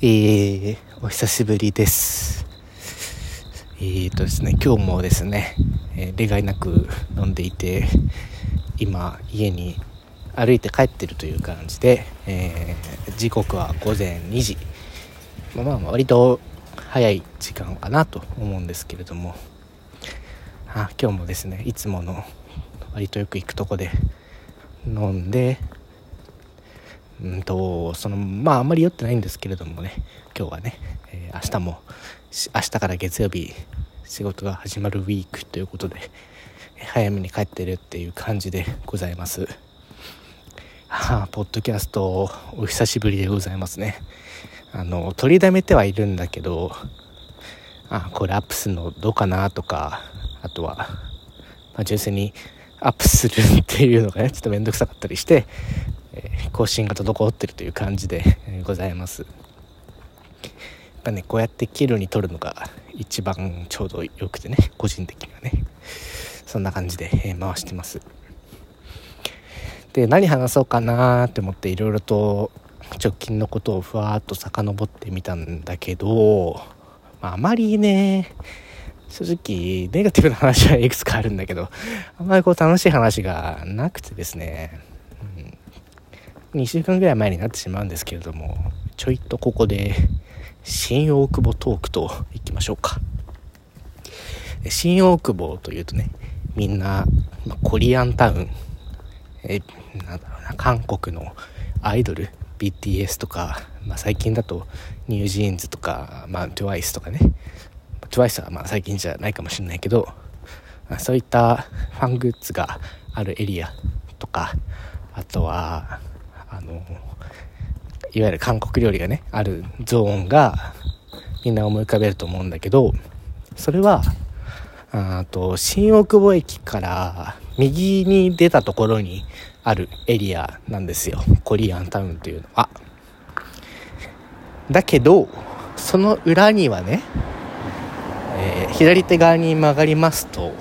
えー、お久しぶりです。えーとですね、今日もですね、えー、例外なく飲んでいて、今、家に歩いて帰ってるという感じで、えー、時刻は午前2時。まあまあ、割と早い時間かなと思うんですけれども、あ今日もですね、いつもの割とよく行くとこで飲んで、うんとそのまああんまり酔ってないんですけれどもね今日はね、えー、明日も明日から月曜日仕事が始まるウィークということで早めに帰ってるっていう感じでございます。はあポッドキャストお久しぶりでございますね。あの取りだめてはいるんだけどあこれアップするのどうかなとかあとは、まあ、純粋にアップするっていうのがねちょっと面倒くさかったりしてえ更新が滞ってるという感じで、ございます。やっぱねこうやってキルに撮るのが一番ちょうどよくてね個人的にはね。そんな感じで、え回してます。で何話そうかなって思っていろいろと直近のことをふわっと遡ってみたんだけど、まあ、あまりね正直ネガティブな話はいくつかあるんだけどあんまりこう楽しい話がなくてですね。2週間ぐらい前になってしまうんですけれどもちょいとここで新大久保トークといきましょうか。新大久保というとねみんなコリアンタウンえなんだろうな韓国のアイドル BTS とか、まあ、最近だとニュージーンズとか、まあ、TWICE とかね。TWICE はまあ最近じゃないかもしれないけど、そういったファングッズがあるエリアとかあとはあのいわゆる韓国料理がねあるゾーンがみんな思い浮かべると思うんだけどそれはあと新大久保駅から右に出たところにあるエリアなんですよ。コリアンタウンというのは。だけどその裏にはね、えー、左手側に曲がりますと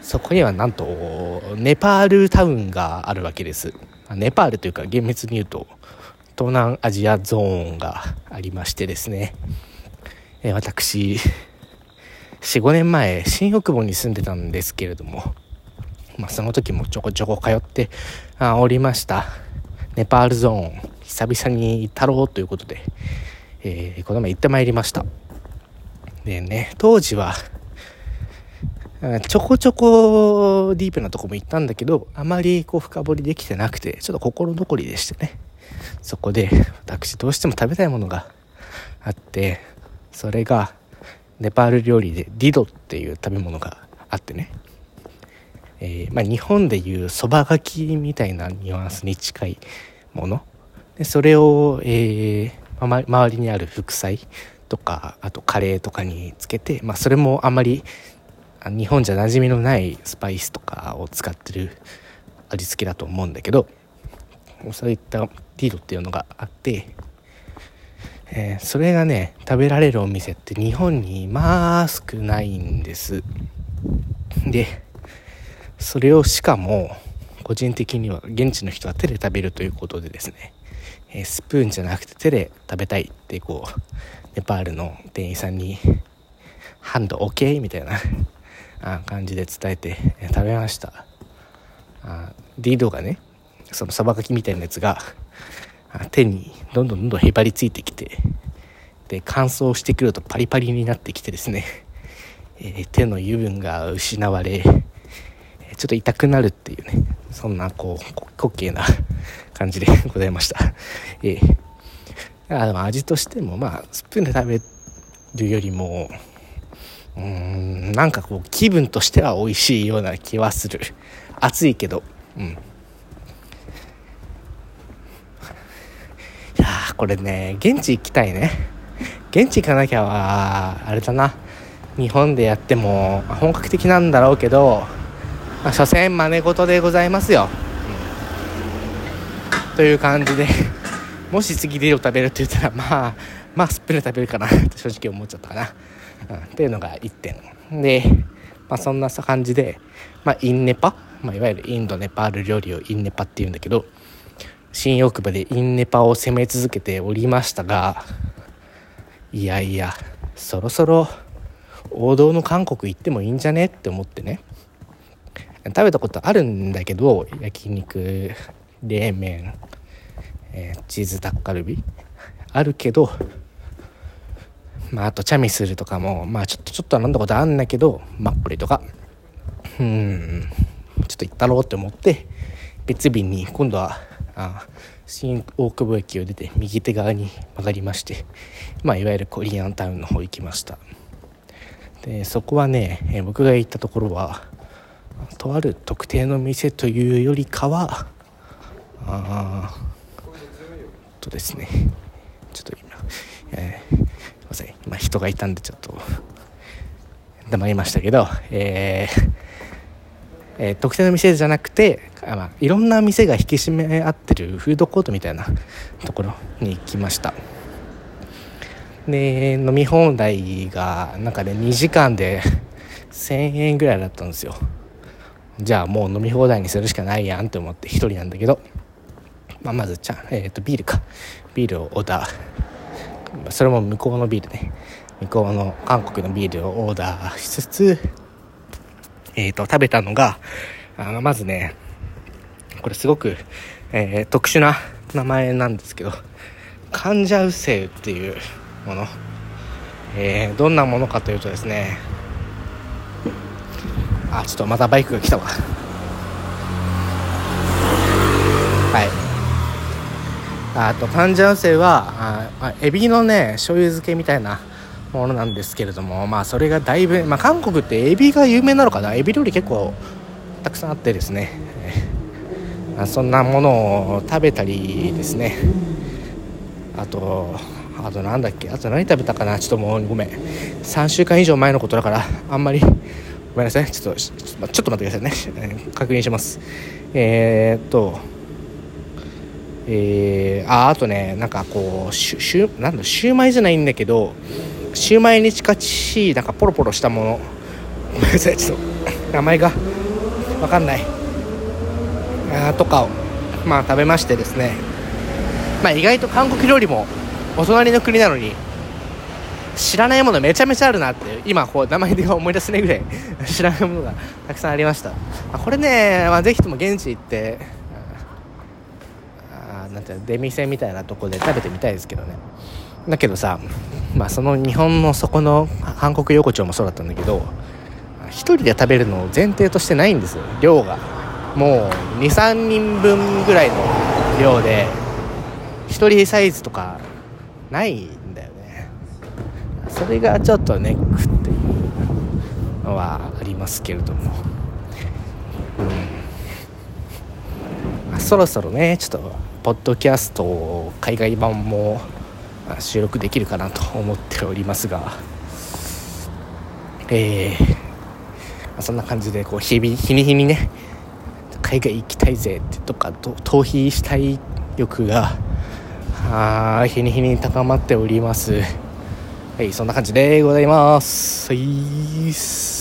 そこにはなんとネパールタウンがあるわけです。ネパールというか厳密に言うと東南アジアゾーンがありましてですね、え私45年前新大久保に住んでたんですけれども、まあ、その時もちょこちょこ通ってあおりました。ネパールゾーン久々に行ったろうということで、えー、この前行ってまいりました。でね当時はちょこちょこディープなとこも行ったんだけど、あまりこう深掘りできてなくて、ちょっと心残りでしてね。そこで、私どうしても食べたいものがあって、それが、ネパール料理でディドっていう食べ物があってね。えー、まあ、日本でいうそばがきみたいなニュアンスに近いもの。でそれを、えー、ま、周りにある副菜とか、あとカレーとかにつけて、まあ、それもあまり日本じゃ馴染みのないスパイスとかを使ってる味付けだと思うんだけどそういったディードっていうのがあって、えー、それがね食べられるお店って日本にまあ少ないんです。でそれをしかも個人的には現地の人は手で食べるということでですね、えー、スプーンじゃなくて手で食べたいってこうネパールの店員さんにハンド OK みたいな感じで伝えて食べました。あディードがねそのさばかきみたいなやつが手にどんどんどんどんへばりついてきてで乾燥してくるとパリパリになってきてですね、えー、手の油分が失われちょっと痛くなるっていうねそんなこう滑稽な感じでございました、えー、あ味としてもまあスプーンで食べるよりもうんなんかこう気分としては美味しいような気はする。暑いけど。うん。いやこれね現地行きたいね。現地行かなきゃはあれだな。日本でやっても本格的なんだろうけど、まあ、所詮真似事でございますよ、うん、という感じでもし次ディオ食べるって言ったらまあまあスプレー食べるかな。って正直思っちゃったかなうん、っていうのが1点。で、まあ、そんな感じで、まあ、インネパ、まあ、いわゆるインドネパール料理をインネパっていうんだけど新大久保でインネパを攻め続けておりましたがいやいやそろそろ王道の韓国行ってもいいんじゃね？って思ってね。食べたことあるんだけど焼肉冷麺、えー、チーズタッカルビあるけどまああとチャミスルとかもまあちょっとちょっと飲んだことあるんだけどマッコリとか。うん。ちょっと行ったろうって思って別便に今度はあ新大久保駅を出て右手側に曲がりましてまあいわゆるコリアンタウンの方行きました。でそこはね、え僕が行ったところはとある特定の店というよりかはあとですね。ちょっと今、えー、ません。今人がいたんでちょっと黙りましたけど、えーえー、特定の店じゃなくてあ、まあ、いろんな店が引き締め合ってるフードコートみたいなところに行きました。で飲み放題がなんかね2時間で1000円ぐらいだったんですよ。じゃあもう飲み放題にするしかないやんって思って1人なんだけど、まあ、まずちゃん、えー、とビールか。ビールをオーダーそれも向こうのビールね。向こうの韓国のビールをオーダーしつつえっ、ー、と食べたのがあのまずねこれすごく、えー、特殊な名前なんですけどカンジャウセウっていうもの、えー、どんなものかというとですねあちょっとまたバイクが来たわはいあと患者性はあエビのね醤油漬けみたいなものなんですけれどもまあそれがだいぶ、まあ、韓国ってエビが有名なのかな？エビ料理結構たくさんあってですね、えそんなものを食べたりですね。あとあとなんだっけ？あと何食べたかな？ちょっともうごめん。3週間以上前のことだからあんまりごめんなさい。ちょっとちょっと待ってくださいね。確認します。えー、っとえー、ああとねなんかこうシュシュなんだシューマイじゃないんだけどシューマイに近しいなんかポロポロしたもの。ごめんなさいちょっと名前が分かんない。あとかをまあ食べましてですね。まあ意外と韓国料理もお隣の国なのに知らないものめちゃめちゃあるなって今こう名前で思い出せないぐらい知らないものがたくさんありました。これね、まあ、ぜひとも現地行ってなんていうの出店みたいなとこで食べてみたいですけどね。だけどさ、まあ、その日本のそこの韓国横丁もそうだったんだけど1人で食べるのを前提としてないんですよ。量が。もう23人分ぐらいの量で1人サイズとかないんだよね。それがちょっとネックっていうのはありますけれども、うん、そろそろねちょっとポッドキャスト海外版も収録できるかなと思っておりますがえー、そんな感じでこう日々日に日にね海外行きたいぜってとか逃避したい欲があ日に日に高まっております。はい、そんな感じでございます。はい